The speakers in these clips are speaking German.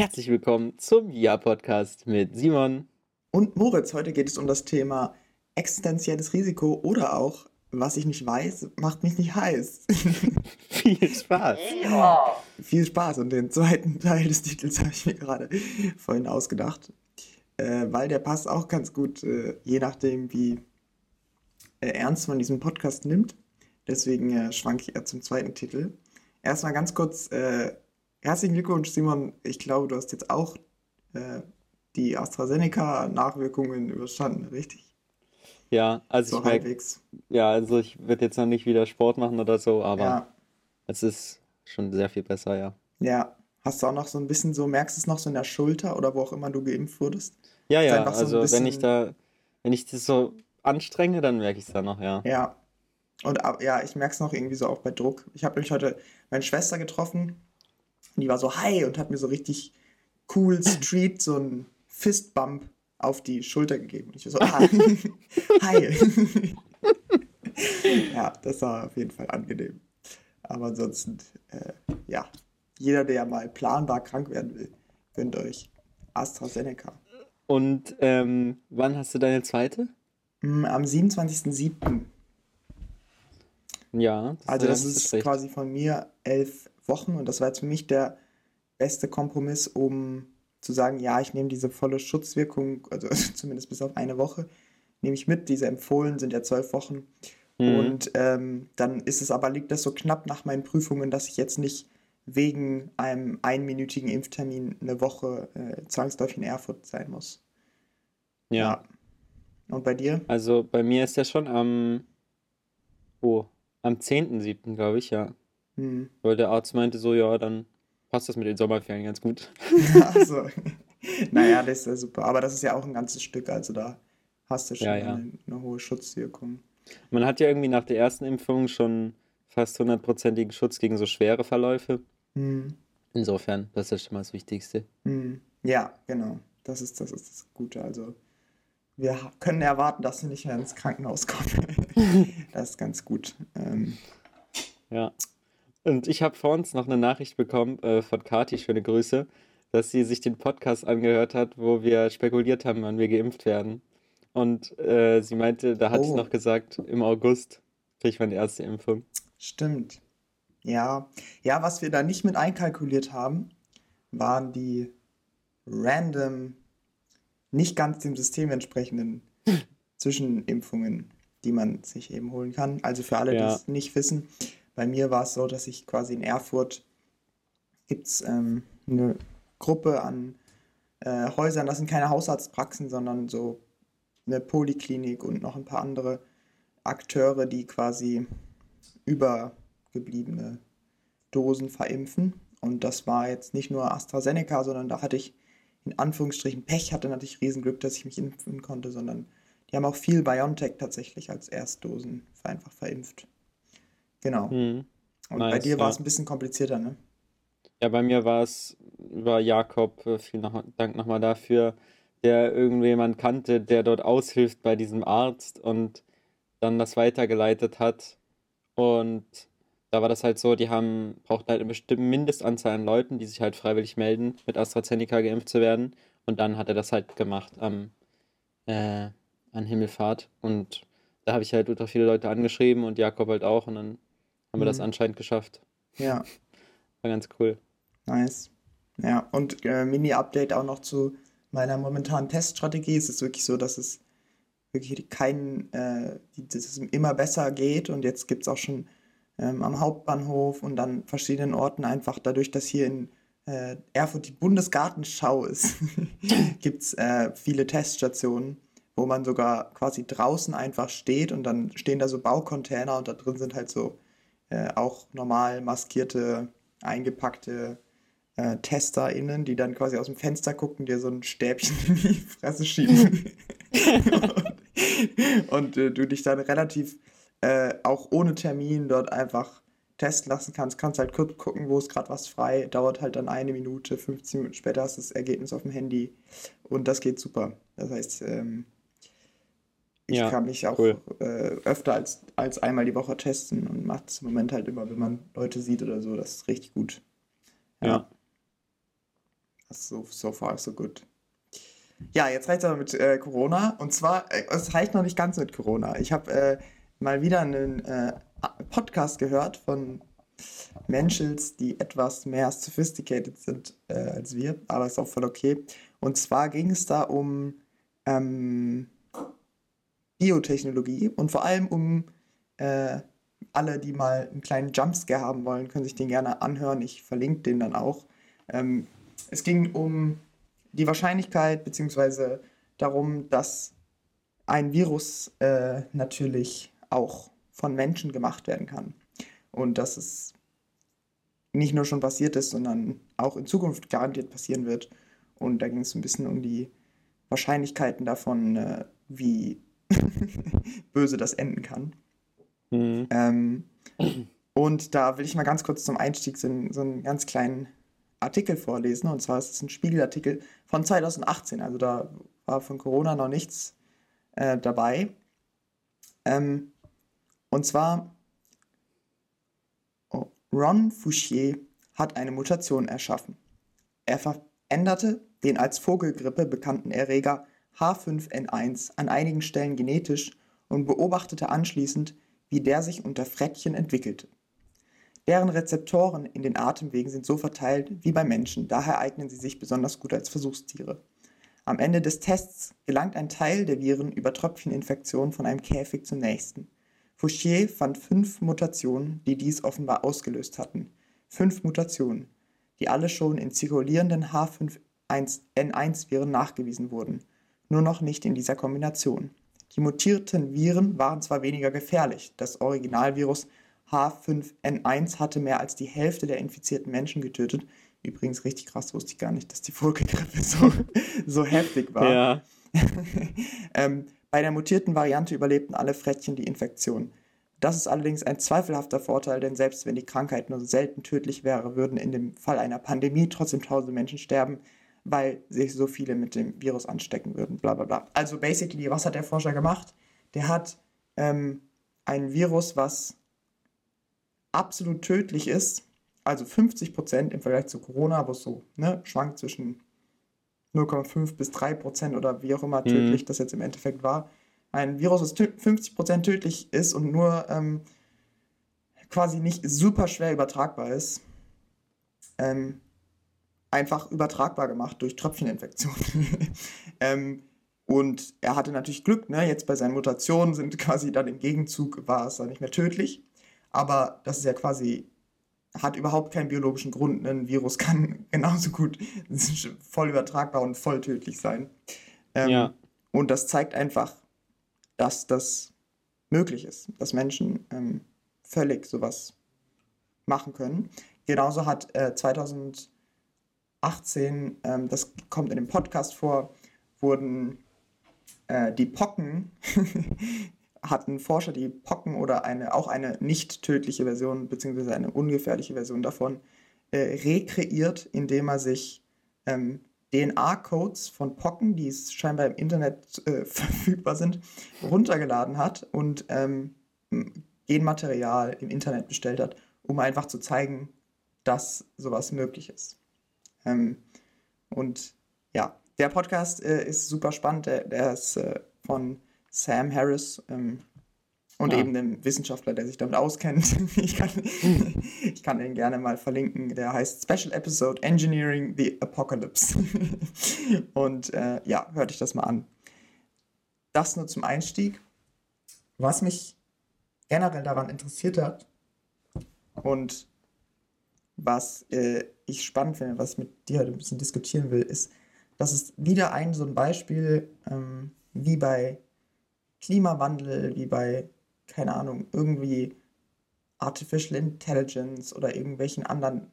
Herzlich willkommen zum Ja-Podcast mit Simon. Und Moritz, heute geht es um das Thema existenzielles Risiko oder auch, was ich nicht weiß, macht mich nicht heiß. Viel Spaß. Viel Spaß und den zweiten Teil des Titels habe ich mir gerade vorhin ausgedacht, äh, weil der passt auch ganz gut, äh, je nachdem, wie äh, ernst man diesen Podcast nimmt. Deswegen äh, schwanke ich eher zum zweiten Titel. Erstmal ganz kurz, äh, herzlichen Glückwunsch, Simon. Ich glaube, du hast jetzt auch äh, die AstraZeneca-Nachwirkungen überstanden, richtig? Ja, also So ich merke, ja, also ich würde jetzt noch nicht wieder Sport machen oder so, aber Ja, es ist schon sehr viel besser, ja. ja. Hast du auch noch so ein bisschen so, merkst du es noch so in der Schulter oder wo auch immer du geimpft wurdest? Ja, ja, so also wenn ich bisschen, da, wenn ich das so anstrenge, dann merke ich es dann noch, ja. ja. Und ja, ich merke es noch irgendwie so auch bei Druck. Ich habe nämlich heute meine Schwester getroffen und die war so hi und hat mir so richtig cool Street so einen Fistbump auf die Schulter gegeben. Und ich war so, ah, hi. Ja, das war auf jeden Fall angenehm. Aber ansonsten, äh, ja, jeder, der mal planbar krank werden will, gönnt euch AstraZeneca. Und ähm, wann hast du deine zweite? Mm, Am 27.07. Ja, das ist Also das ist schlecht. quasi von mir elf Wochen und das war jetzt für mich der beste Kompromiss, um zu sagen, ja, ich nehme diese volle Schutzwirkung, also zumindest bis auf eine Woche, nehme ich mit. Diese empfohlen sind ja zwölf Wochen. Mhm. Und ähm, dann ist es aber, liegt das so knapp nach meinen Prüfungen, dass ich jetzt nicht wegen einem einminütigen Impftermin eine Woche äh, zwangsläufig in Erfurt sein muss. Ja, Ja. Und bei dir? also bei mir ist ja schon am, oh, am 10.7., glaube ich, ja. Hm. Weil der Arzt meinte so, ja, dann passt das mit den Sommerferien ganz gut. Also, naja, das ist ja super. Aber das ist ja auch ein ganzes Stück, also da hast du Ja, schon ja. eine, eine hohe Schutzwirkung. Man hat ja irgendwie nach der ersten Impfung schon fast hundertprozentigen Schutz gegen so schwere Verläufe. Hm. Insofern, das ist schon mal das Wichtigste. Hm. Ja, genau. Das ist, das ist das Gute. Also, wir können erwarten, dass wir nicht mehr ins Krankenhaus kommen. Das ist ganz gut. Ähm, Ja. Und ich habe vor uns noch eine Nachricht bekommen äh, von Kati, schöne Grüße, dass sie sich den Podcast angehört hat, wo wir spekuliert haben, wann wir geimpft werden. Und äh, sie meinte, da hatte ich oh, noch gesagt, im August kriege ich meine erste Impfung. stimmt. Ja. Ja, was wir da nicht mit einkalkuliert haben, waren die random, nicht ganz dem System entsprechenden Zwischenimpfungen, die man sich eben holen kann. Also für alle, die Ja, es nicht wissen, bei mir war es so, dass ich quasi in Erfurt gibt es ähm, eine Gruppe an äh, Häusern, das sind keine Hausarztpraxen, sondern so eine Poliklinik und noch ein paar andere Akteure, die quasi übergebliebene Dosen verimpfen. Und das war jetzt nicht nur AstraZeneca, sondern da hatte ich in Anführungsstrichen Pech, hatte natürlich Riesenglück, dass ich mich impfen konnte, sondern die haben auch viel BioNTech tatsächlich als Erstdosen einfach verimpft. Genau. hm, Und bei nice, dir war es ja. ein bisschen komplizierter, ne? Ja, bei mir war es über Jakob, äh, vielen noch, Dank nochmal dafür, der irgendjemand kannte, der dort aushilft bei diesem Arzt und dann das weitergeleitet hat. Und da war das halt so, die haben, brauchten halt eine bestimmte Mindestanzahl an Leuten, die sich halt freiwillig melden, mit AstraZeneca geimpft zu werden. Und dann hat er das halt gemacht am, äh, an Himmelfahrt. Und da habe ich halt ultra viele Leute angeschrieben und Jakob halt auch. Und dann haben wir das Mhm. anscheinend geschafft. Ja, War ganz cool. nice. Ja, und äh, Mini-Update auch noch zu meiner momentanen Teststrategie. Es ist wirklich so, dass es wirklich keinen, äh, dass es immer besser geht und jetzt gibt es auch schon ähm, am Hauptbahnhof und an verschiedenen Orten einfach dadurch, dass hier in äh, Erfurt die Bundesgartenschau ist, gibt es äh, viele Teststationen, wo man sogar quasi draußen einfach steht und dann stehen da so Baucontainer und da drin sind halt so äh, auch normal maskierte, eingepackte äh, TesterInnen, die dann quasi aus dem Fenster gucken, dir so ein Stäbchen in die Fresse schieben. und und äh, du dich dann relativ äh, auch ohne Termin dort einfach testen lassen kannst. Kannst halt kurz gucken, wo ist gerade was frei. Dauert halt dann eine Minute, 15 Minuten später hast du das Ergebnis auf dem Handy. Und das geht super. Das heißt, ähm, ich Ja, kann mich auch cool. äh, öfter als, als einmal die Woche testen und mache es im Moment halt immer, wenn man Leute sieht oder so. Das ist richtig gut. Ja. Ja. So, so far, so good. Ja, jetzt reicht es aber mit äh, Corona. Und zwar, äh, es reicht noch nicht ganz mit Corona. Ich habe äh, mal wieder einen äh, Podcast gehört von Menschels, die etwas mehr sophisticated sind äh, als wir, aber ist auch voll okay. Und zwar ging es da um ähm, Biotechnologie und vor allem um äh, alle, die mal einen kleinen Jumpscare haben wollen, können sich den gerne anhören. Ich verlinke den dann auch. Ähm, es ging um die Wahrscheinlichkeit beziehungsweise darum, dass ein Virus äh, natürlich auch von Menschen gemacht werden kann. Und dass es nicht nur schon passiert ist, sondern auch in Zukunft garantiert passieren wird. Und da ging es ein bisschen um die Wahrscheinlichkeiten davon, äh, wie böse das enden kann. Mhm. Ähm, und da will ich mal ganz kurz zum Einstieg so, so einen ganz kleinen Artikel vorlesen. Und zwar ist es ein Spiegelartikel von 2018. Also da war von Corona noch nichts äh, dabei. Ähm, und zwar, oh, Ron Fouchier hat eine Mutation erschaffen. Er veränderte den als Vogelgrippe bekannten Erreger H5N1 an einigen Stellen genetisch und beobachtete anschließend, wie der sich unter Frettchen entwickelte. Deren Rezeptoren in den Atemwegen sind so verteilt wie bei Menschen, daher eignen sie sich besonders gut als Versuchstiere. Am Ende des Tests gelangt ein Teil der Viren über Tröpfcheninfektion von einem Käfig zum nächsten. Fouchier fand fünf Mutationen, die dies offenbar ausgelöst hatten. Fünf Mutationen, die alle schon in zirkulierenden H5N1-Viren nachgewiesen wurden, nur noch nicht in dieser Kombination. Die mutierten Viren waren zwar weniger gefährlich, das Originalvirus H5N1 hatte mehr als die Hälfte der infizierten Menschen getötet. Übrigens richtig krass, wusste ich gar nicht, dass die Vogelgrippe so, so heftig war. Ja. ähm, bei der mutierten Variante überlebten alle Frettchen die Infektion. Das ist allerdings ein zweifelhafter Vorteil, denn selbst wenn die Krankheit nur selten tödlich wäre, würden in dem Fall einer Pandemie trotzdem tausende Menschen sterben, weil sich so viele mit dem Virus anstecken würden. Bla bla bla. Also basically, was hat der Forscher gemacht? Der hat ähm, ein Virus, was absolut tödlich ist, also 50 Prozent im Vergleich zu Corona, wo es so ne, schwankt zwischen 0,5 bis 3 Prozent oder wie auch immer mhm. tödlich mhm. das jetzt im Endeffekt war. Ein Virus, das 50 Prozent tödlich ist und nur ähm, quasi nicht super schwer übertragbar ist, ähm, einfach übertragbar gemacht durch Tröpfcheninfektion. ähm, und er hatte natürlich Glück, ne? jetzt bei seinen Mutationen sind quasi dann im Gegenzug, war es dann nicht mehr tödlich. Aber das ist ja quasi, hat überhaupt keinen biologischen Grund. Ein Virus kann genauso gut voll übertragbar und voll tödlich sein. Ähm, ja. Und das zeigt einfach, dass das möglich ist, dass Menschen ähm, völlig sowas machen können. Genauso hat äh, 2018, ähm, das kommt in dem Podcast vor, wurden äh, die Pocken hatten Forscher die Pocken oder eine, auch eine nicht tödliche Version, beziehungsweise eine ungefährliche Version davon, äh, rekreiert, indem er sich ähm, DNA-Codes von Pocken, die scheinbar im Internet äh, verfügbar sind, runtergeladen hat und ähm, Genmaterial im Internet bestellt hat, um einfach zu zeigen, dass sowas möglich ist. Ähm, und ja, der Podcast äh, ist super spannend. Der, der ist äh, von Sam Harris ähm, und ja. eben einem Wissenschaftler, der sich damit auskennt. ich, kann, ich kann den gerne mal verlinken. Der heißt Special Episode Engineering the Apocalypse. und äh, ja, hört euch das mal an. Das nur zum Einstieg. Was mich generell daran interessiert hat und was äh, ich spannend finde, was ich mit dir heute ein bisschen diskutieren will, ist, dass es wieder ein so ein Beispiel ähm, wie bei Klimawandel, wie bei, keine Ahnung, irgendwie Artificial Intelligence oder irgendwelchen anderen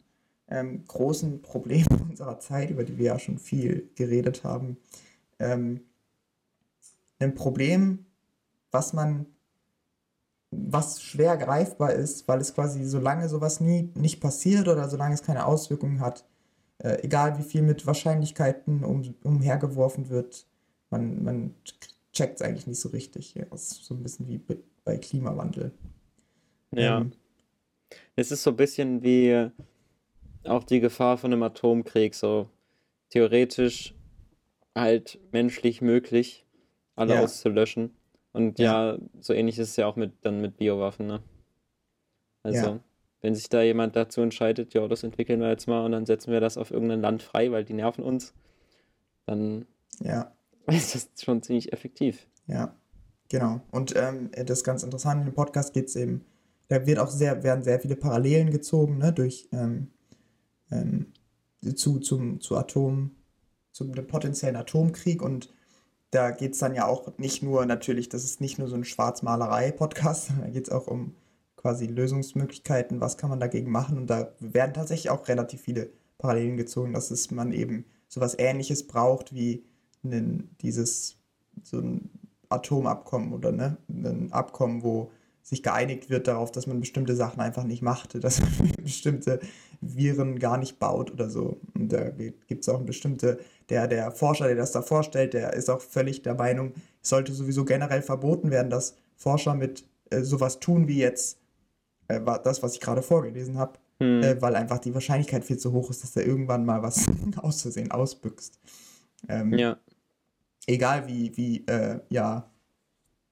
ähm, großen Problemen unserer Zeit, über die wir ja schon viel geredet haben, ähm, ein Problem, was man, was schwer greifbar ist, weil es quasi, solange sowas nie nicht passiert oder solange es keine Auswirkungen hat, äh, egal wie viel mit Wahrscheinlichkeiten um, umhergeworfen wird, man, man checkt es eigentlich nicht so richtig. Ja, das ist so ein bisschen wie bei Klimawandel. Ja. Ähm, es ist so ein bisschen wie auch die Gefahr von einem Atomkrieg. So, theoretisch halt menschlich möglich, alle Ja, auszulöschen. Und ja, ja, so ähnlich ist es ja auch mit dann mit Biowaffen, ne? ja, Also, wenn sich da jemand dazu entscheidet, ja, das entwickeln wir jetzt mal und dann setzen wir das auf irgendein Land frei, weil die nerven uns, dann ja, ist das schon ziemlich effektiv. ja, genau. Und ähm, das ist ganz interessant, in dem Podcast geht es eben, da wird auch sehr, werden sehr viele Parallelen gezogen, ne, durch ähm, ähm, zu, zum, zu Atom, zum dem potenziellen Atomkrieg und da geht es dann ja auch nicht nur natürlich, das ist nicht nur so ein Schwarzmalerei-Podcast, da geht es auch um quasi Lösungsmöglichkeiten, was kann man dagegen machen und da werden tatsächlich auch relativ viele Parallelen gezogen, dass es man eben sowas Ähnliches braucht wie einen, dieses so ein Atomabkommen oder ne, ein Abkommen, wo sich geeinigt wird darauf, dass man bestimmte Sachen einfach nicht macht, dass man bestimmte Viren gar nicht baut oder so. Und da gibt es auch eine bestimmte, der, der Forscher, der das da vorstellt, der ist auch völlig der Meinung, es sollte sowieso generell verboten werden, dass Forscher mit äh, sowas tun wie jetzt äh, das, was ich gerade vorgelesen habe, Hm, äh, weil einfach die Wahrscheinlichkeit viel zu hoch ist, dass da irgendwann mal was aus Versehen ausbüchst. Ähm, ja, egal wie, wie äh, ja,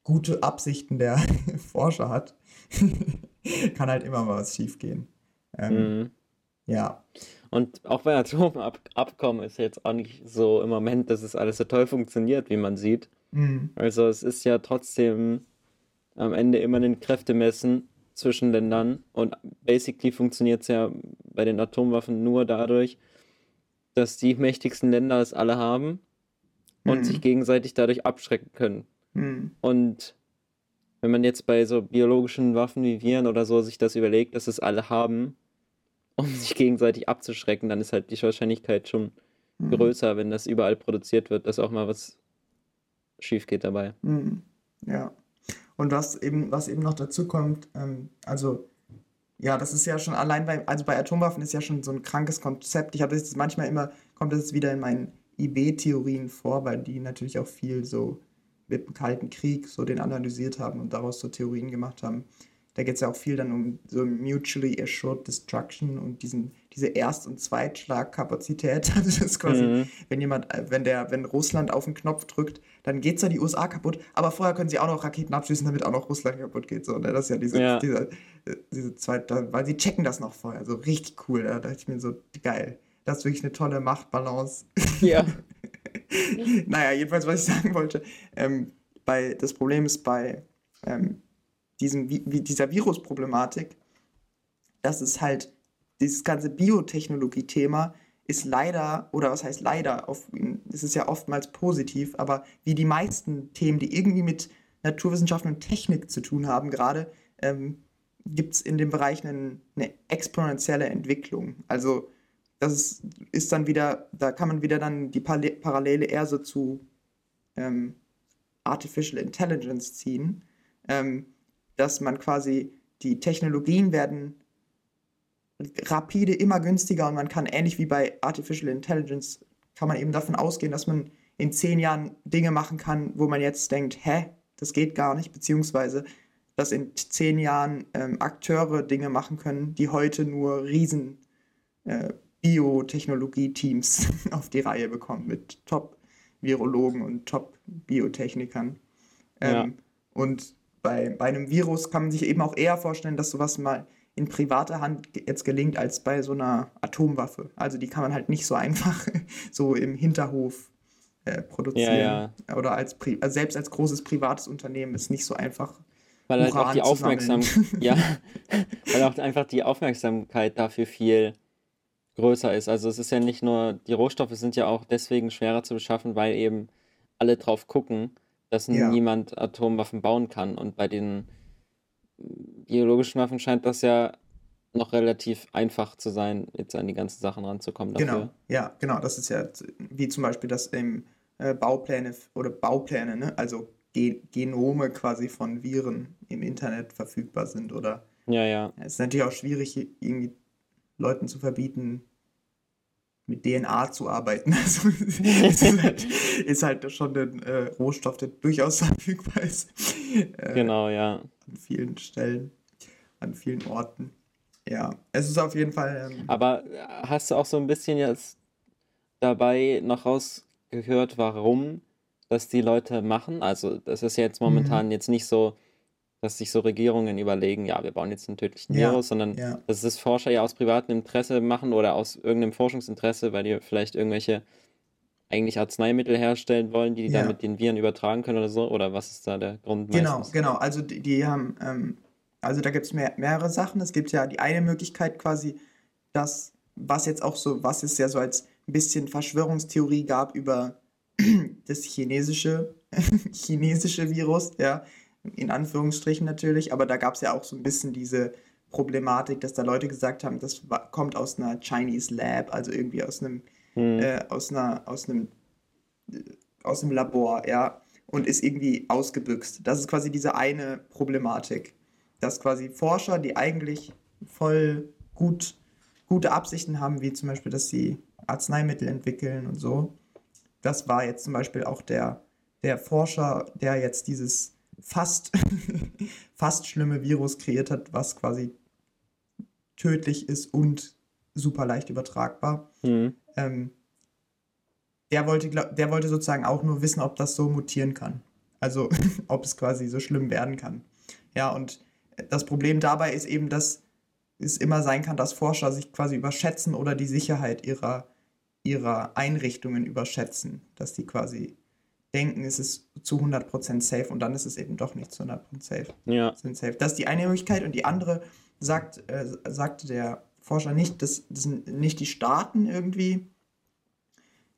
gute Absichten der Forscher hat, kann halt immer mal was schiefgehen. Ähm, hm. Ja, Und auch bei Atomabkommen ist jetzt auch nicht so im Moment, dass es alles so toll funktioniert, wie man sieht. mm, Also es ist ja trotzdem am Ende immer ein Kräftemessen zwischen Ländern und basically funktioniert es ja bei den Atomwaffen nur dadurch, dass die mächtigsten Länder es alle haben und sich mm, gegenseitig dadurch abschrecken können. mm, Und wenn man jetzt bei so biologischen Waffen wie Viren oder so sich das überlegt, dass es alle haben, um sich gegenseitig abzuschrecken, dann ist halt die Wahrscheinlichkeit schon mm, größer, wenn das überall produziert wird, dass auch mal was schief geht dabei. mm, ja. Und was eben, was eben noch dazu kommt, ähm, also Ja, das ist ja schon allein bei, also bei Atomwaffen ist ja schon so ein krankes Konzept. Ich habe das manchmal immer, kommt das wieder in meinen IB-Theorien vor, weil die natürlich auch viel so mit dem Kalten Krieg so den analysiert haben und daraus so Theorien gemacht haben. Da geht es ja auch viel dann um so mutually assured destruction und diesen, diese Erst- und Zweitschlagkapazität. Also das ist quasi, Mhm. wenn jemand, äh, wenn der, wenn Russland auf den Knopf drückt, dann geht zwar die USA kaputt, aber vorher können sie auch noch Raketen abschießen, damit auch noch Russland kaputt geht. So, ne? Das ist ja diese, Ja. diese, äh, diese zweite, weil sie checken das noch vorher. So richtig cool. Da dachte ich mir so, geil. Das ist wirklich eine tolle Machtbalance. Ja. Naja, jedenfalls, was ich sagen wollte, ähm, bei, das Problem ist bei ähm, diesem, dieser Virusproblematik, dass es halt, dieses ganze Biotechnologie-Thema ist leider, oder was heißt leider, auf, es ist ja oftmals positiv, aber wie die meisten Themen, die irgendwie mit Naturwissenschaften und Technik zu tun haben, gerade, ähm, gibt es in dem Bereich einen, eine exponentielle Entwicklung. Also das ist, ist dann wieder, da kann man wieder dann die Parallele eher so zu ähm, Artificial Intelligence ziehen, ähm, dass man quasi die Technologien werden rapide immer günstiger und man kann ähnlich wie bei Artificial Intelligence kann man eben davon ausgehen, dass man in zehn Jahren Dinge machen kann, wo man jetzt denkt, hä, das geht gar nicht, beziehungsweise dass in zehn Jahren ähm, Akteure Dinge machen können, die heute nur riesen äh, Biotechnologie-Teams auf die Reihe bekommen mit Top-Virologen und Top-Biotechnikern. Ja. Ähm, und bei, bei einem Virus kann man sich eben auch eher vorstellen, dass sowas mal in privater Hand jetzt gelingt als bei so einer Atomwaffe. Also die kann man halt nicht so einfach so im Hinterhof äh, Ja, produzieren. ja. Oder als also selbst als großes privates Unternehmen ist nicht so einfach, Weil halt auch die. Aufmerksamkeit, ja, weil auch einfach die Aufmerksamkeit dafür viel größer ist. Also es ist ja nicht nur, die Rohstoffe sind ja auch deswegen schwerer zu beschaffen, weil eben alle drauf gucken, dass Ja. niemand Atomwaffen bauen kann. Und bei den biologischen Waffen scheint das ja noch relativ einfach zu sein, jetzt an die ganzen Sachen ranzukommen Genau, dafür. ja, genau. Das ist ja wie zum Beispiel, dass im äh, Baupläne oder Baupläne, ne? Also Ge Genome quasi von Viren im Internet verfügbar sind. Oder Ja, ja. es ist natürlich auch schwierig, irgendwie Leuten zu verbieten, mit DNA zu arbeiten. Also ist halt, ist halt schon ein äh, Rohstoff, der durchaus verfügbar ist. Äh, Genau, ja. an vielen Stellen, an vielen Orten. Ja, es ist auf jeden Fall. Ähm, Aber äh, hast du auch so ein bisschen jetzt dabei noch rausgehört, warum das die Leute machen? Also, das ist ja jetzt momentan Mhm. jetzt nicht so, dass sich so Regierungen überlegen, ja, wir bauen jetzt einen tödlichen Ja, Virus, sondern ja. dass es Forscher ja aus privatem Interesse machen oder aus irgendeinem Forschungsinteresse, weil die vielleicht irgendwelche eigentlich Arzneimittel herstellen wollen, die die dann Ja. mit den Viren übertragen können oder so? Oder was ist da der Grund Genau, meistens? genau. Also die, die haben, ähm, also da gibt es mehr, mehrere Sachen. Es gibt ja die eine Möglichkeit quasi, dass, was jetzt auch so, was es ja so als ein bisschen Verschwörungstheorie gab über das chinesische, chinesische Virus, ja, in Anführungsstrichen natürlich, aber da gab es ja auch so ein bisschen diese Problematik, dass da Leute gesagt haben, das wa- kommt aus einer Chinese Lab, also irgendwie aus einem, Hm, äh, aus einer, aus einem aus dem Labor, ja, und ist irgendwie ausgebüxt. Das ist quasi diese eine Problematik, dass quasi Forscher, die eigentlich voll gut, gute Absichten haben, wie zum Beispiel, dass sie Arzneimittel entwickeln und so. Das war jetzt zum Beispiel auch der, der Forscher, der jetzt dieses fast, fast schlimme Virus kreiert hat, was quasi tödlich ist und super leicht übertragbar. hm, Ähm, der wollte, glaub, der wollte sozusagen auch nur wissen, ob das so mutieren kann. Also ob es quasi so schlimm werden kann. Ja, und das Problem dabei ist eben, dass es immer sein kann, dass Forscher sich quasi überschätzen oder die Sicherheit ihrer, ihrer Einrichtungen überschätzen. Dass die quasi denken, es ist zu 100% safe und dann ist es eben doch nicht zu 100% safe ja, sind safe. Das ist die eine Möglichkeit und die andere sagt, äh, sagte der Forscher nicht, das, das sind nicht die Staaten irgendwie,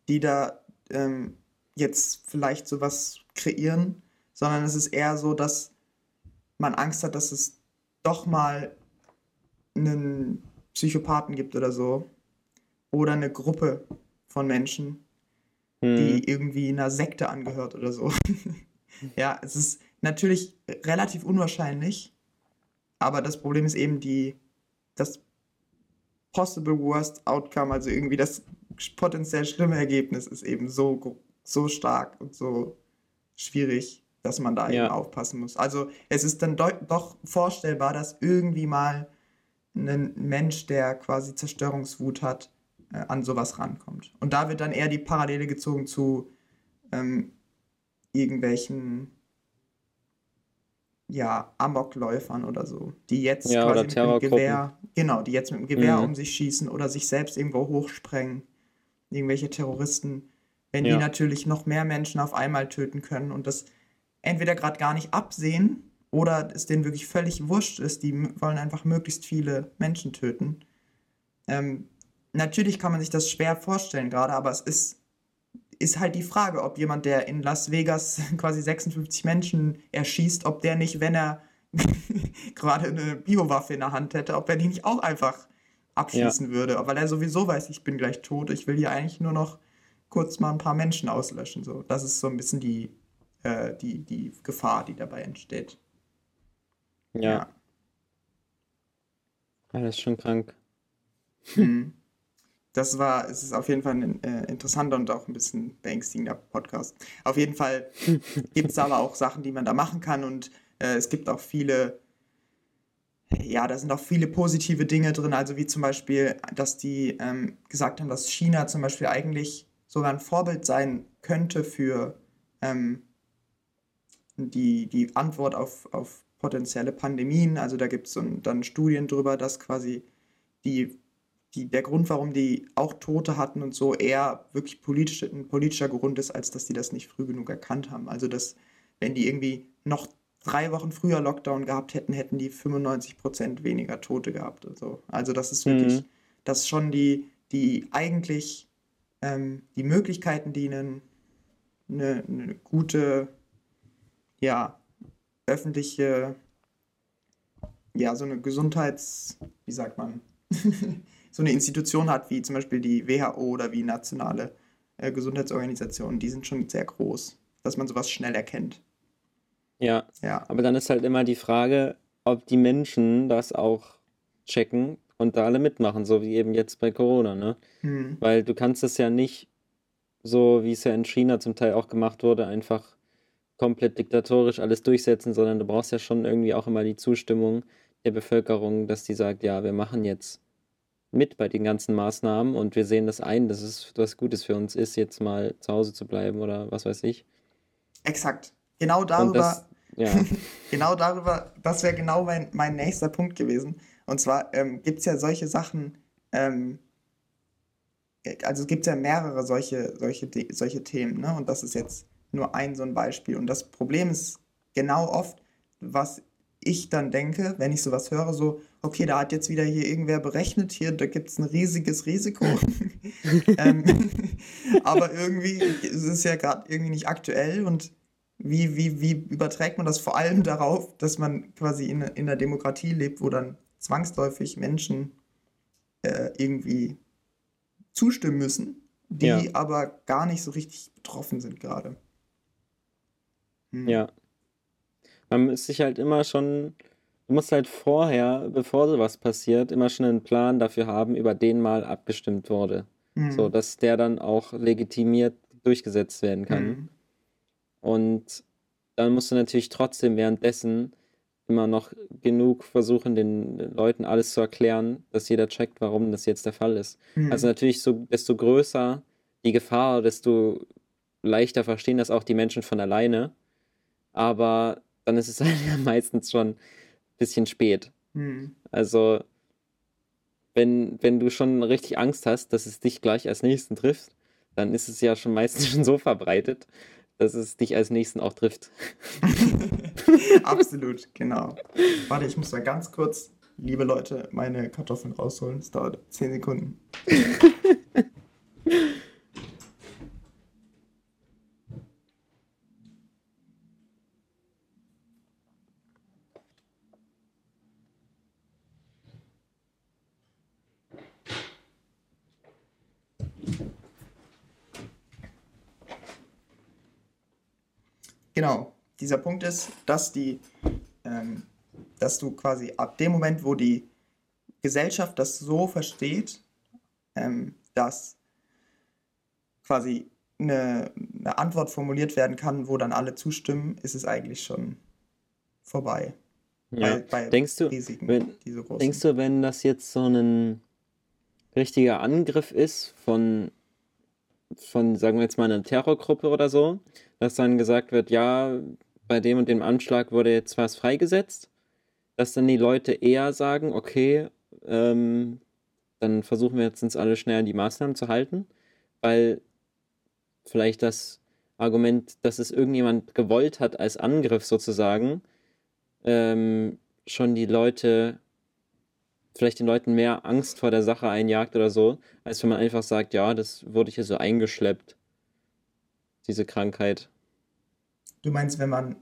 die da ähm, jetzt vielleicht sowas kreieren, sondern es ist eher so, dass man Angst hat, dass es doch mal einen Psychopathen gibt oder so oder eine Gruppe von Menschen, hm, die irgendwie einer Sekte angehört oder so. Ja, es ist natürlich relativ unwahrscheinlich, aber das Problem ist eben die, das possible worst outcome, also irgendwie das potenziell schlimme Ergebnis ist eben so, so stark und so schwierig, dass man da eben ja, aufpassen muss. Also es ist dann doch vorstellbar, dass irgendwie mal ein Mensch, der quasi Zerstörungswut hat, äh, an sowas rankommt. Und da wird dann eher die Parallele gezogen zu ähm, irgendwelchen, ja, Amokläufern oder so, die jetzt ja, quasi mit Terrorgruppen. Gewehr, genau, die jetzt mit einem Gewehr Mhm, um sich schießen oder sich selbst irgendwo hochsprengen, irgendwelche Terroristen, wenn die ja, natürlich noch mehr Menschen auf einmal töten können und das entweder gerade gar nicht absehen oder es denen wirklich völlig wurscht ist, die wollen einfach möglichst viele Menschen töten. Ähm, natürlich kann man sich das schwer vorstellen gerade, aber es ist ist halt die Frage, ob jemand, der in Las Vegas quasi 56 Menschen erschießt, ob der nicht, wenn er gerade eine Biowaffe in der Hand hätte, ob er die nicht auch einfach ja, abschießen würde, weil er sowieso weiß, ich bin gleich tot, ich will hier eigentlich nur noch kurz mal ein paar Menschen auslöschen. So. Das ist so ein bisschen die, äh, die, die Gefahr, die dabei entsteht. ja, Ja. Ah, das ist schon krank. Mhm. Das war, es ist auf jeden Fall ein äh, interessanter und auch ein bisschen beängstigender Podcast. Auf jeden Fall gibt es aber auch Sachen, die man da machen kann und äh, es gibt auch viele, ja, da sind auch viele positive Dinge drin, also wie zum Beispiel, dass die ähm, gesagt haben, dass China zum Beispiel eigentlich sogar ein Vorbild sein könnte für ähm, die, die Antwort auf, auf potenzielle Pandemien. Also da gibt es dann Studien drüber, dass quasi die, die, der Grund, warum die auch Tote hatten und so, eher wirklich politisch, ein politischer Grund ist, als dass die das nicht früh genug erkannt haben. Also dass, wenn die irgendwie noch drei Wochen früher Lockdown gehabt hätten, hätten die 95% weniger Tote gehabt und so. Also das ist wirklich, Mhm. dass schon die, die eigentlich ähm, die Möglichkeiten, die einen, eine, eine gute, ja, öffentliche, ja, so eine Gesundheits, wie sagt man, so eine Institution hat, wie zum Beispiel die WHO oder wie nationale äh, Gesundheitsorganisationen, die sind schon sehr groß, dass man sowas schnell erkennt. Ja, Ja, aber dann ist halt immer die Frage, ob die Menschen das auch checken und da alle mitmachen, so wie eben jetzt bei Corona, ne? hm. Weil du kannst es ja nicht, so wie es ja in China zum Teil auch gemacht wurde, einfach komplett diktatorisch alles durchsetzen, sondern du brauchst ja schon irgendwie auch immer die Zustimmung der Bevölkerung, dass die sagt, ja, wir machen jetzt mit bei den ganzen Maßnahmen und wir sehen das ein, dass es was Gutes für uns ist, jetzt mal zu Hause zu bleiben oder was weiß ich. Exakt. Genau darüber, das, ja. genau darüber, das wäre genau mein, mein nächster Punkt gewesen. Und zwar ähm, gibt es ja solche Sachen, ähm, also es gibt ja mehrere solche, solche, solche Themen, ne? Und das ist jetzt nur ein so ein Beispiel. Und das Problem ist genau oft, was ich dann denke, wenn ich sowas höre, so, okay, da hat jetzt wieder hier irgendwer berechnet, hier, da gibt es ein riesiges Risiko. ähm, aber irgendwie ist es ja gerade irgendwie nicht aktuell und wie, wie, wie überträgt man das vor allem darauf, dass man quasi in, in einer Demokratie lebt, wo dann zwangsläufig Menschen äh, irgendwie zustimmen müssen, die ja. aber gar nicht so richtig betroffen sind gerade. Hm. Ja. Man ist sich halt immer schon, du musst halt vorher, bevor sowas passiert, immer schon einen Plan dafür haben, über den mal abgestimmt wurde. Hm. So, dass der dann auch legitimiert durchgesetzt werden kann. Hm. Und dann musst du natürlich trotzdem währenddessen immer noch genug versuchen, den Leuten alles zu erklären, dass jeder checkt, warum das jetzt der Fall ist. Mhm. Also natürlich, so, desto größer die Gefahr, desto leichter verstehen das auch die Menschen von alleine. Aber dann ist es halt ja meistens schon bisschen spät. Mhm. Also, wenn, wenn du schon richtig Angst hast, dass es dich gleich als Nächsten trifft, dann ist es ja schon meistens schon so verbreitet, dass es dich als Nächsten auch trifft. Absolut, genau. Warte, ich muss mal ganz kurz, liebe Leute, meine Kartoffeln rausholen. Es dauert 10 Sekunden. Genau, dieser Punkt ist, dass die, ähm, dass du quasi ab dem Moment, wo die Gesellschaft das so versteht, ähm, dass quasi eine, eine, Antwort formuliert werden kann, wo dann alle zustimmen, ist es eigentlich schon vorbei. Ja. Bei, bei denkst du, Risiken, wenn, denkst du, wenn das jetzt so ein richtiger Angriff ist von von, sagen wir jetzt mal, einer Terrorgruppe oder so, dass dann gesagt wird, ja, bei dem und dem Anschlag wurde jetzt was freigesetzt, dass dann die Leute eher sagen, okay, ähm, dann versuchen wir jetzt uns alle schnell an die Maßnahmen zu halten, weil vielleicht das Argument, dass es irgendjemand gewollt hat als Angriff sozusagen, ähm, schon die Leute vielleicht den Leuten mehr Angst vor der Sache einjagt oder so, als wenn man einfach sagt, ja, das wurde hier so eingeschleppt, diese Krankheit. Du meinst, wenn man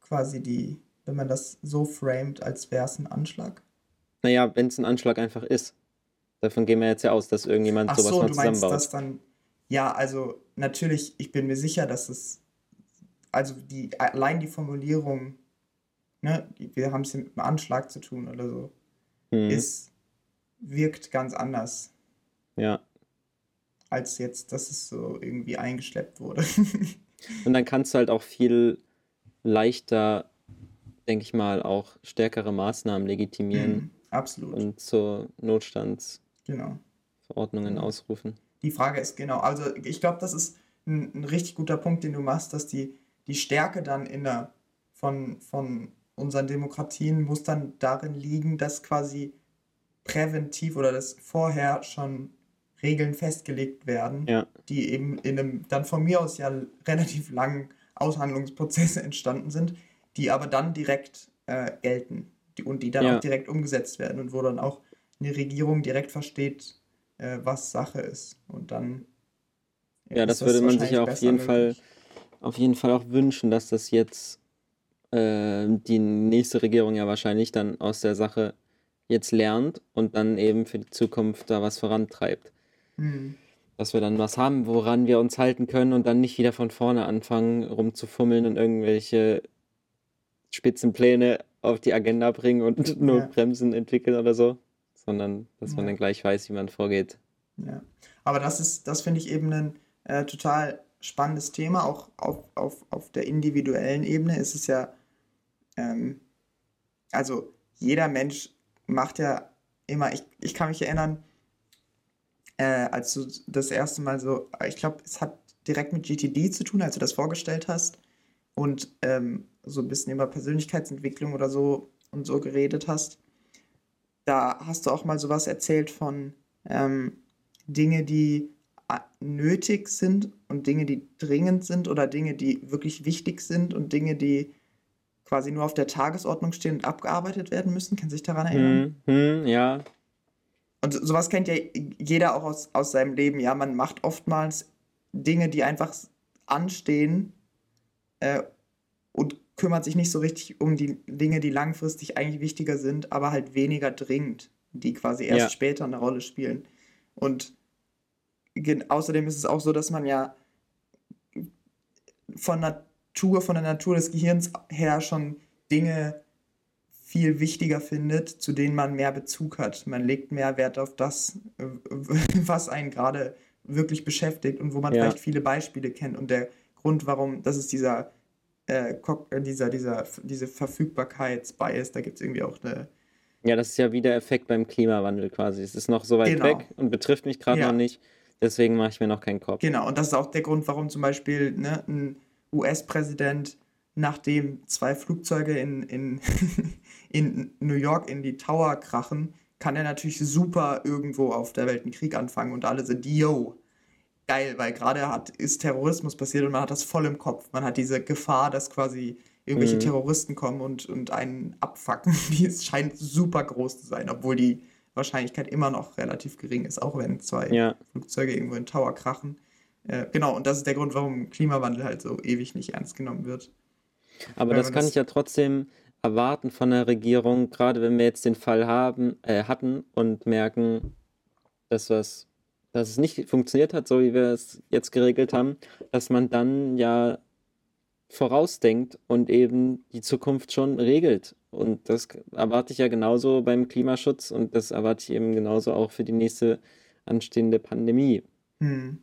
quasi die, wenn man das so framed, als wäre es ein Anschlag? Naja, wenn es ein Anschlag einfach ist. Davon gehen wir jetzt ja aus, dass irgendjemand Ach sowas so, mal zusammenbaut. du meinst das dann, ja, also natürlich, ich bin mir sicher, dass es, also die, allein die Formulierung, ne, wir haben es mit einem Anschlag zu tun oder so, mhm. ist, wirkt ganz anders. Ja. Als jetzt, dass es so irgendwie eingeschleppt wurde. Und dann kannst du halt auch viel leichter, denke ich mal, auch stärkere Maßnahmen legitimieren. Mhm, absolut. Und zur Notstandsverordnungen genau. ausrufen. Die Frage ist genau, also ich glaube, das ist ein, ein, richtig guter Punkt, den du machst, dass die, die Stärke dann in der, von, von unseren Demokratien muss dann darin liegen, dass quasi präventiv oder dass vorher schon Regeln festgelegt werden, ja. die eben in einem dann von mir aus ja relativ langen Aushandlungsprozess entstanden sind, die aber dann direkt äh, gelten die, und die dann ja. auch direkt umgesetzt werden und wo dann auch eine Regierung direkt versteht, äh, was Sache ist. Und dann. Ja, das, das würde man sich ja auf jeden Fall auf jeden Fall auch wünschen, dass das jetzt äh, die nächste Regierung ja wahrscheinlich dann aus der Sache jetzt lernt und dann eben für die Zukunft da was vorantreibt. Mhm. Dass wir dann was haben, woran wir uns halten können und dann nicht wieder von vorne anfangen, rumzufummeln und irgendwelche Spitzenpläne auf die Agenda bringen und nur ja. Bremsen entwickeln oder so, sondern dass ja. man dann gleich weiß, wie man vorgeht. Ja, aber das ist, das finde ich eben ein äh, total spannendes Thema. Auch auf, auf, auf der individuellen Ebene ist es ja ähm, also jeder Mensch macht ja immer, ich, ich kann mich erinnern, äh, als du das erste Mal so, ich glaube, es hat direkt mit GTD zu tun, als du das vorgestellt hast und ähm, so ein bisschen über Persönlichkeitsentwicklung oder so und so geredet hast. Da hast du auch mal sowas erzählt von ähm, Dinge, die nötig sind und Dinge, die dringend sind oder Dinge, die wirklich wichtig sind und Dinge, die quasi nur auf der Tagesordnung stehen und abgearbeitet werden müssen. Kann sich daran erinnern? Hm, hm, ja. Und sowas kennt ja jeder auch aus, aus seinem Leben. Ja, man macht oftmals Dinge, die einfach anstehen äh, und kümmert sich nicht so richtig um die Dinge, die langfristig eigentlich wichtiger sind, aber halt weniger dringend, die quasi erst ja. später eine Rolle spielen. Und außerdem ist es auch so, dass man ja von Natur, von der Natur des Gehirns her schon Dinge viel wichtiger findet, zu denen man mehr Bezug hat. Man legt mehr Wert auf das, was einen gerade wirklich beschäftigt und wo man ja. vielleicht viele Beispiele kennt. Und der Grund, warum, das ist dieser, äh, äh dieser, dieser, diese Verfügbarkeitsbias, da gibt es irgendwie auch eine. Ja, das ist ja wie der Effekt beim Klimawandel quasi. Es ist noch so weit genau. weg und betrifft mich gerade ja. noch nicht. Deswegen mache ich mir noch keinen Kopf. Genau, und das ist auch der Grund, warum zum Beispiel ne, ein US-Präsident, nachdem zwei Flugzeuge in, in, in New York in die Tower krachen, kann er natürlich super irgendwo auf der Welt einen Krieg anfangen und alle sind, yo, geil, weil gerade hat, ist Terrorismus passiert und man hat das voll im Kopf. Man hat diese Gefahr, dass quasi irgendwelche mhm. Terroristen kommen und, und einen abfacken. Die scheint super groß zu sein, obwohl die Wahrscheinlichkeit immer noch relativ gering ist, auch wenn zwei ja. Flugzeuge irgendwo in Tower krachen. Äh, genau, und das ist der Grund, warum Klimawandel halt so ewig nicht ernst genommen wird. Aber das kann das ich ja trotzdem erwarten von der Regierung, gerade wenn wir jetzt den Fall haben, äh, hatten und merken, dass, was, dass es nicht funktioniert hat, so wie wir es jetzt geregelt haben, dass man dann ja vorausdenkt und eben die Zukunft schon regelt und das erwarte ich ja genauso beim Klimaschutz und das erwarte ich eben genauso auch für die nächste anstehende Pandemie. Hm.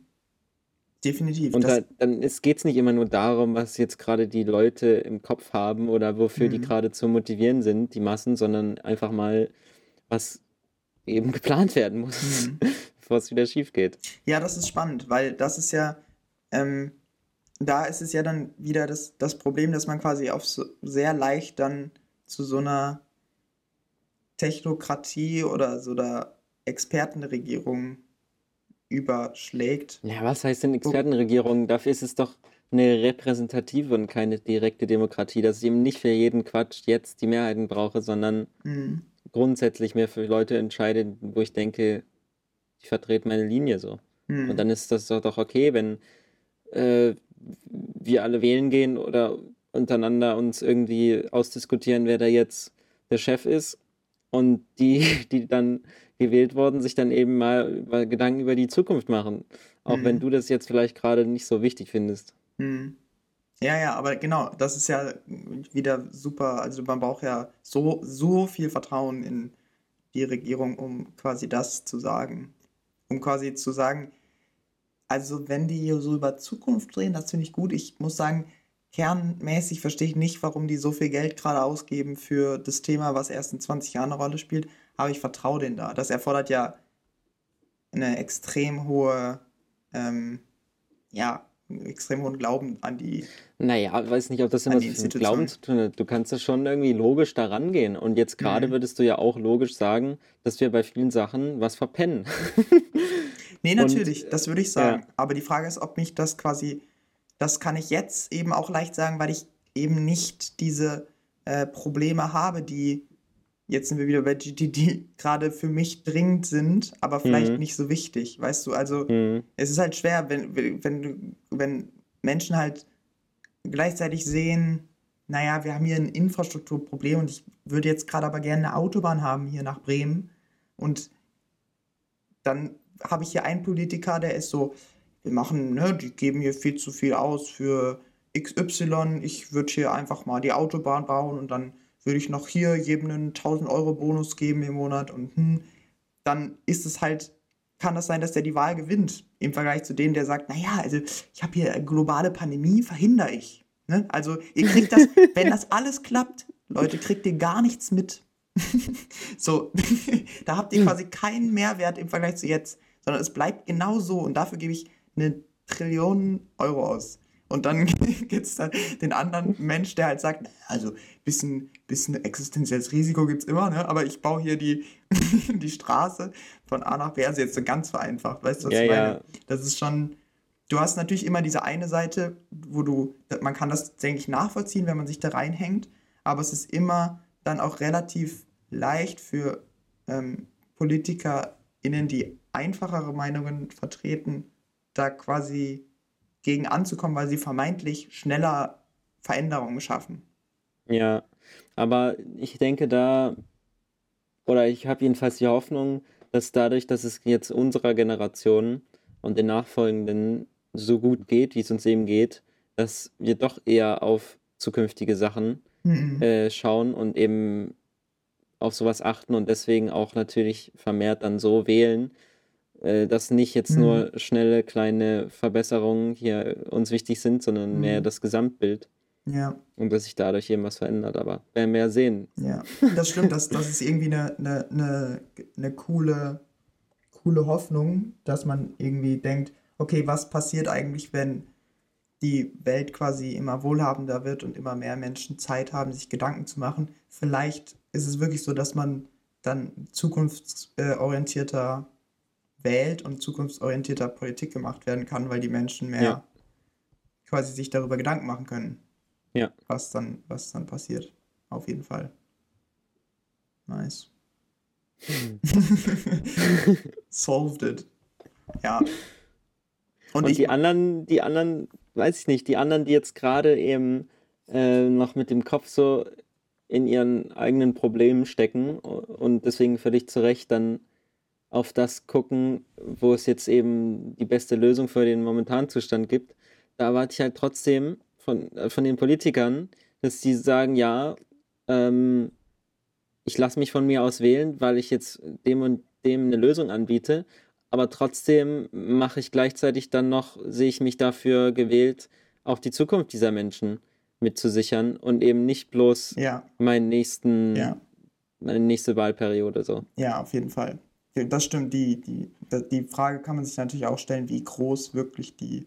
Definitiv. Und da, dann geht es nicht immer nur darum, was jetzt gerade die Leute im Kopf haben oder wofür hm. die gerade zu motivieren sind, die Massen, sondern einfach mal, was eben geplant werden muss, hm. bevor es wieder schief geht. Ja, das ist spannend, weil das ist ja, ähm, da ist es ja dann wieder das, das Problem, dass man quasi auf so sehr leicht dann zu so einer Technokratie oder so einer Expertenregierung überschlägt. Ja, was heißt denn Expertenregierung? Dafür ist es doch eine repräsentative und keine direkte Demokratie, dass ich eben nicht für jeden Quatsch jetzt die Mehrheiten brauche, sondern mhm. grundsätzlich mehr für Leute entscheide, wo ich denke, ich vertrete meine Linie so. Mhm. Und dann ist das doch okay, wenn äh, wir alle wählen gehen oder untereinander uns irgendwie ausdiskutieren, wer da jetzt der Chef ist und die, die dann gewählt wurden, sich dann eben mal Gedanken über die Zukunft machen. Auch mhm. wenn du das jetzt vielleicht gerade nicht so wichtig findest. Mhm. Ja, ja, aber genau, das ist ja wieder super. Also man braucht ja so, so viel Vertrauen in die Regierung, um quasi das zu sagen. Um quasi zu sagen, also wenn die hier so über Zukunft reden, das finde ich gut. Ich muss sagen, kernmäßig verstehe ich nicht, warum die so viel Geld gerade ausgeben für das Thema, was erst in 20 Jahren eine Rolle spielt. Aber ich vertraue denen da. Das erfordert ja eine extrem hohe, ähm, ja, einen extrem hohen Glauben an die. Naja, ich weiß nicht, ob das immer so mit Glauben zu tun hat. Du kannst ja schon irgendwie logisch da rangehen. Und jetzt gerade mhm. würdest du ja auch logisch sagen, dass wir bei vielen Sachen was verpennen. nee, natürlich, Und, das würde ich sagen. Ja. Aber die Frage ist, ob mich das quasi das kann ich jetzt eben auch leicht sagen, weil ich eben nicht diese äh, Probleme habe, die, jetzt sind wir wieder bei GT, die gerade für mich dringend sind, aber vielleicht mhm. nicht so wichtig, weißt du? Also mhm. es ist halt schwer, wenn, wenn, wenn Menschen halt gleichzeitig sehen, naja, wir haben hier ein Infrastrukturproblem und ich würde jetzt gerade aber gerne eine Autobahn haben hier nach Bremen und dann habe ich hier einen Politiker, der ist so, wir machen, ne, die geben hier viel zu viel aus für XY, ich würde hier einfach mal die Autobahn bauen und dann würde ich noch hier jedem einen 1000 Euro Bonus geben im Monat und hm, dann ist es halt, kann das sein, dass der die Wahl gewinnt im Vergleich zu dem, der sagt, naja, also ich habe hier eine globale Pandemie, verhindere ich. Ne? Also ihr kriegt das, wenn das alles klappt, Leute, kriegt ihr gar nichts mit. so, da habt ihr hm. quasi keinen Mehrwert im Vergleich zu jetzt sondern es bleibt genau so und dafür gebe ich eine Trillion Euro aus. Und dann gibt es dann den anderen Mensch, der halt sagt, also bisschen, bisschen existenzielles Risiko gibt es immer, ne? aber ich baue hier die, die Straße von A nach B, also jetzt so ganz vereinfacht, weißt du, was ja, ich meine? Ja. Das ist schon, du hast natürlich immer diese eine Seite, wo du, man kann das, denke ich, nachvollziehen, wenn man sich da reinhängt, aber es ist immer dann auch relativ leicht für ähm, PolitikerInnen, die einfachere Meinungen vertreten, da quasi gegen anzukommen, weil sie vermeintlich schneller Veränderungen schaffen. Ja, aber ich denke da, oder ich habe jedenfalls die Hoffnung, dass dadurch, dass es jetzt unserer Generation und den nachfolgenden so gut geht, wie es uns eben geht, dass wir doch eher auf zukünftige Sachen mhm. äh, schauen und eben auf sowas achten und deswegen auch natürlich vermehrt dann so wählen, äh, dass nicht jetzt mhm. nur schnelle kleine Verbesserungen hier uns wichtig sind, sondern mhm. mehr das Gesamtbild. Ja. Und dass sich dadurch eben was verändert, aber werden wir ja sehen. Ja, das stimmt, das, das ist irgendwie eine, eine, eine, eine coole, coole Hoffnung, dass man irgendwie denkt, okay, was passiert eigentlich, wenn die Welt quasi immer wohlhabender wird und immer mehr Menschen Zeit haben, sich Gedanken zu machen. Vielleicht ist es wirklich so, dass man dann zukunftsorientierter wählt und zukunftsorientierter Politik gemacht werden kann, weil die Menschen mehr ja. quasi sich darüber Gedanken machen können. Ja. Was dann, was dann passiert. Auf jeden Fall. Nice. Hm. Solved it. Ja. Und, und die anderen, die anderen, weiß ich nicht, die anderen, die jetzt gerade eben äh, noch mit dem Kopf so in ihren eigenen Problemen stecken und deswegen völlig zu Recht dann auf das gucken, wo es jetzt eben die beste Lösung für den momentanen Zustand gibt. Da erwarte ich halt trotzdem von, äh, von den Politikern, dass die sagen, ja, ähm, ich lasse mich von mir aus wählen, weil ich jetzt dem und dem eine Lösung anbiete, aber trotzdem mache ich gleichzeitig dann noch, sehe ich mich dafür gewählt, auch die Zukunft dieser Menschen mitzusichern und eben nicht bloß ja. meinen nächsten, ja. meine nächste Wahlperiode so. Ja, auf jeden Fall. Das stimmt, die, die, die Frage kann man sich natürlich auch stellen, wie groß wirklich die,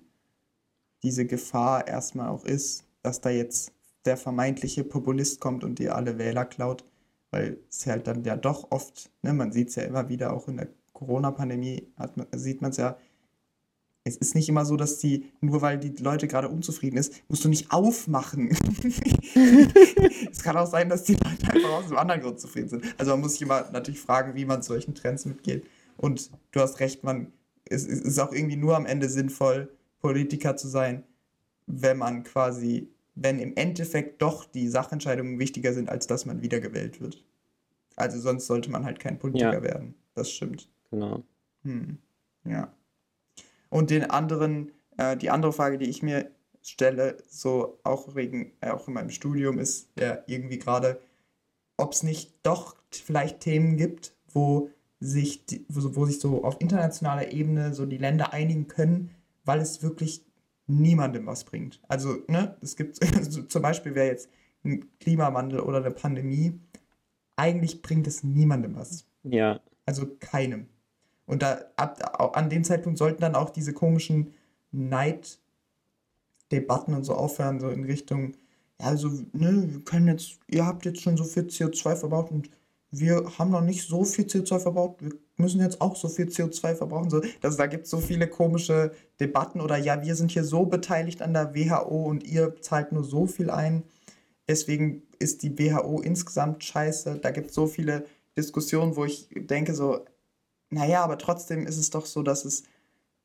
diese Gefahr erstmal auch ist, dass da jetzt der vermeintliche Populist kommt und dir alle Wähler klaut, weil es halt dann ja doch oft, ne, man sieht es ja immer wieder auch in der Corona-Pandemie, sieht man es ja, es ist nicht immer so, dass die, nur weil die Leute gerade unzufrieden ist, musst du nicht aufmachen. es kann auch sein, dass die Leute einfach aus einem anderen Grund zufrieden sind. Also man muss sich immer natürlich fragen, wie man solchen Trends mitgeht. Und du hast recht, man, es, es ist auch irgendwie nur am Ende sinnvoll, Politiker zu sein, wenn man quasi, wenn im Endeffekt doch die Sachentscheidungen wichtiger sind, als dass man wiedergewählt wird. Also sonst sollte man halt kein Politiker ja. werden. Das stimmt. Genau. Hm. Ja. Und den anderen, äh, die andere Frage, die ich mir stelle, so auch wegen, äh, auch in meinem Studium, ist ja irgendwie gerade, ob es nicht doch vielleicht Themen gibt, wo sich, die, wo, wo sich so auf internationaler Ebene so die Länder einigen können, weil es wirklich niemandem was bringt. Also, ne, es gibt, also zum Beispiel wäre jetzt ein Klimawandel oder eine Pandemie, eigentlich bringt es niemandem was. Ja. Also keinem. Und da, ab, an dem Zeitpunkt sollten dann auch diese komischen Neiddebatten und so aufhören, so in Richtung, ja, also, ne, wir können jetzt, ihr habt jetzt schon so viel CO2 verbraucht und wir haben noch nicht so viel CO2 verbraucht, wir müssen jetzt auch so viel CO2 verbrauchen. So, das, da gibt es so viele komische Debatten oder ja, wir sind hier so beteiligt an der WHO und ihr zahlt nur so viel ein. Deswegen ist die WHO insgesamt scheiße. Da gibt es so viele Diskussionen, wo ich denke, so, naja, aber trotzdem ist es doch so, dass es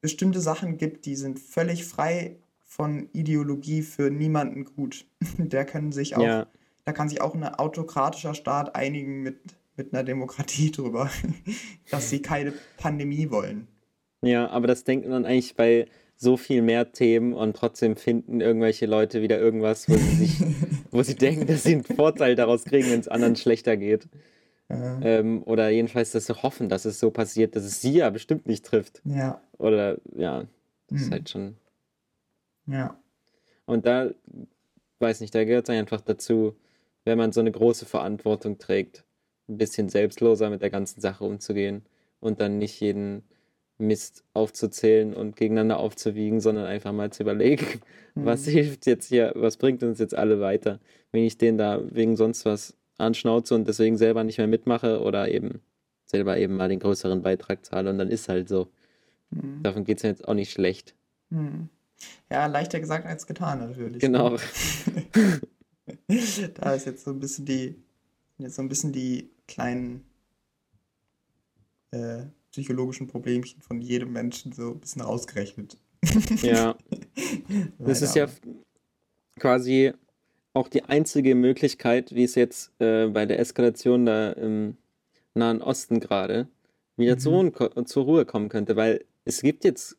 bestimmte Sachen gibt, die sind völlig frei von Ideologie für niemanden gut. Der können sich auch, ja. Da kann sich auch ein autokratischer Staat einigen mit, mit einer Demokratie drüber, dass sie keine Pandemie wollen. Ja, aber das denkt man eigentlich bei so viel mehr Themen und trotzdem finden irgendwelche Leute wieder irgendwas, wo sie sich, wo sie denken, dass sie einen Vorteil daraus kriegen, wenn es anderen schlechter geht. Ähm, oder jedenfalls, dass sie hoffen, dass es so passiert, dass es sie ja bestimmt nicht trifft. Ja. Oder ja, das mhm. ist halt schon. Ja. Und da, weiß nicht, da gehört es einfach dazu, wenn man so eine große Verantwortung trägt, ein bisschen selbstloser mit der ganzen Sache umzugehen und dann nicht jeden Mist aufzuzählen und gegeneinander aufzuwiegen, sondern einfach mal zu überlegen, mhm. was hilft jetzt hier, was bringt uns jetzt alle weiter, wenn ich den da wegen sonst was anschnauze und deswegen selber nicht mehr mitmache oder eben selber eben mal den größeren Beitrag zahle und dann ist halt so. Mhm. Davon geht es mir jetzt auch nicht schlecht. Mhm. Ja, leichter gesagt als getan natürlich. Genau. da ist jetzt so ein bisschen die, jetzt so ein bisschen die kleinen äh, psychologischen Problemchen von jedem Menschen so ein bisschen ausgerechnet. Ja. das ist ja quasi auch die einzige Möglichkeit, wie es jetzt äh, bei der Eskalation da im Nahen Osten gerade wieder mhm. zur, zur Ruhe kommen könnte, weil es gibt jetzt,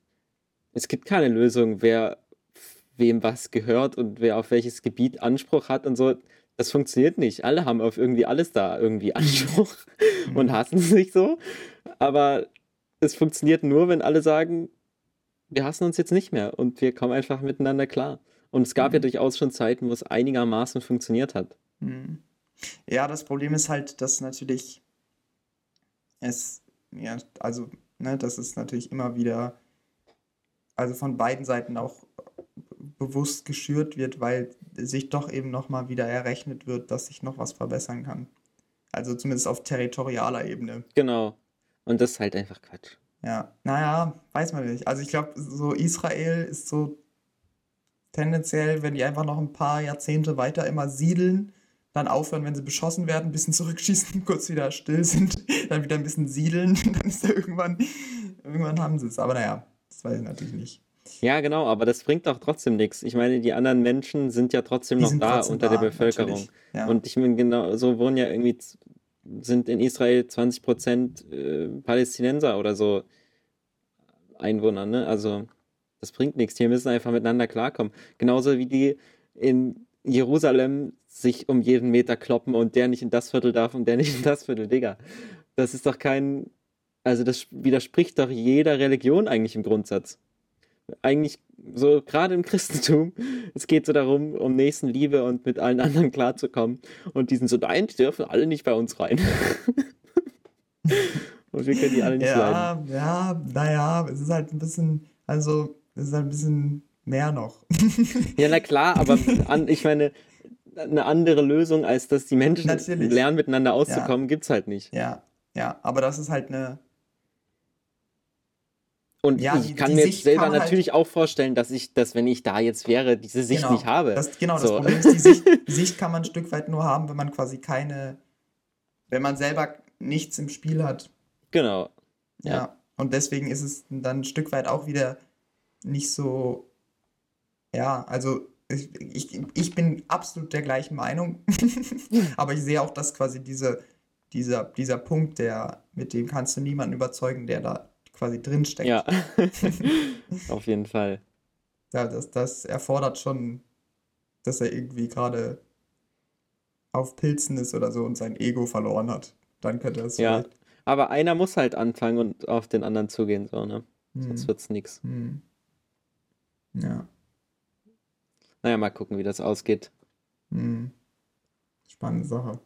es gibt keine Lösung, wer wem was gehört und wer auf welches Gebiet Anspruch hat und so. Das funktioniert nicht. Alle haben auf irgendwie alles da irgendwie Anspruch und hassen sich so. Aber es funktioniert nur, wenn alle sagen, wir hassen uns jetzt nicht mehr und wir kommen einfach miteinander klar. Und es gab mhm. ja durchaus schon Zeiten, wo es einigermaßen funktioniert hat. Mhm. Ja, das Problem ist halt, dass natürlich es, ja, also, ne, dass es natürlich immer wieder, also von beiden Seiten auch bewusst geschürt wird, weil sich doch eben nochmal wieder errechnet wird, dass sich noch was verbessern kann. Also zumindest auf territorialer Ebene. Genau. Und das ist halt einfach Quatsch. Ja, naja, weiß man nicht. Also ich glaube, so Israel ist so tendenziell, wenn die einfach noch ein paar Jahrzehnte weiter immer siedeln, dann aufhören, wenn sie beschossen werden, ein bisschen zurückschießen, kurz wieder still sind, dann wieder ein bisschen siedeln, dann ist da irgendwann, irgendwann haben sie es. Aber naja, das weiß ich natürlich nicht. Ja, genau, aber das bringt doch trotzdem nichts. Ich meine, die anderen Menschen sind ja trotzdem die noch da trotzdem unter da, der Bevölkerung. Ja. Und ich meine, genau, so wohnen ja irgendwie, sind in Israel 20 Prozent äh, Palästinenser oder so Einwohner, ne? Also, das bringt nichts. Die müssen einfach miteinander klarkommen. Genauso wie die in Jerusalem sich um jeden Meter kloppen und der nicht in das Viertel darf und der nicht in das Viertel, Digga. Das ist doch kein, also das widerspricht doch jeder Religion eigentlich im Grundsatz eigentlich so gerade im Christentum, es geht so darum, um Nächstenliebe und mit allen anderen klarzukommen. Und die sind so, nein, die dürfen alle nicht bei uns rein. und wir können die alle nicht ja, leiden. Ja, naja, es ist halt ein bisschen, also es ist halt ein bisschen mehr noch. ja, na klar, aber an, ich meine, eine andere Lösung, als dass die Menschen Natürlich. lernen, miteinander auszukommen, ja. gibt es halt nicht. Ja, ja, aber das ist halt eine und ja, ich kann mir jetzt selber natürlich halt auch vorstellen, dass ich, dass wenn ich da jetzt wäre, diese Sicht genau, nicht habe. Das, genau, so. das Problem ist, die Sicht, die Sicht kann man ein Stück weit nur haben, wenn man quasi keine, wenn man selber nichts im Spiel hat. Genau. Ja. ja. Und deswegen ist es dann ein Stück weit auch wieder nicht so, ja, also ich, ich, ich bin absolut der gleichen Meinung, aber ich sehe auch, dass quasi diese, dieser, dieser Punkt, der, mit dem kannst du niemanden überzeugen, der da quasi drinsteckt. Ja, auf jeden Fall. Ja, das, das erfordert schon, dass er irgendwie gerade auf Pilzen ist oder so und sein Ego verloren hat. Dann könnte es Ja, vielleicht... aber einer muss halt anfangen und auf den anderen zugehen, so, ne? Hm. Sonst wird's nix. Hm. Ja. Naja, mal gucken, wie das ausgeht. Hm. Spannende Sache.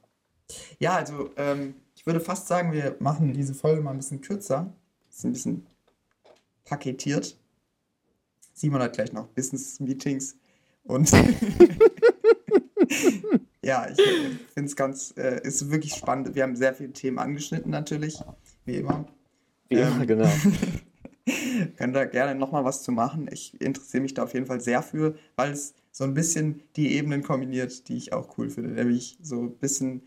Ja, also ähm, ich würde fast sagen, wir machen diese Folge mal ein bisschen kürzer. Ist ein bisschen paketiert. Simon hat gleich noch Business-Meetings und ja, ich finde es ganz, äh, ist wirklich spannend. Wir haben sehr viele Themen angeschnitten natürlich, wie immer. Ja, ähm, genau. könnt da gerne nochmal was zu machen. Ich interessiere mich da auf jeden Fall sehr für, weil es so ein bisschen die Ebenen kombiniert, die ich auch cool finde. Nämlich so ein bisschen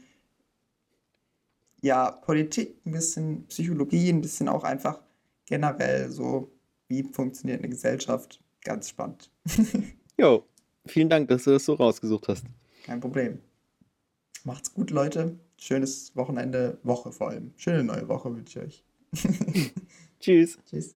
ja, Politik, ein bisschen Psychologie, ein bisschen auch einfach generell so, wie funktioniert eine Gesellschaft. Ganz spannend. jo, vielen Dank, dass du das so rausgesucht hast. Kein Problem. Macht's gut, Leute. Schönes Wochenende, Woche vor allem. Schöne neue Woche wünsche ich euch. Tschüss. Tschüss.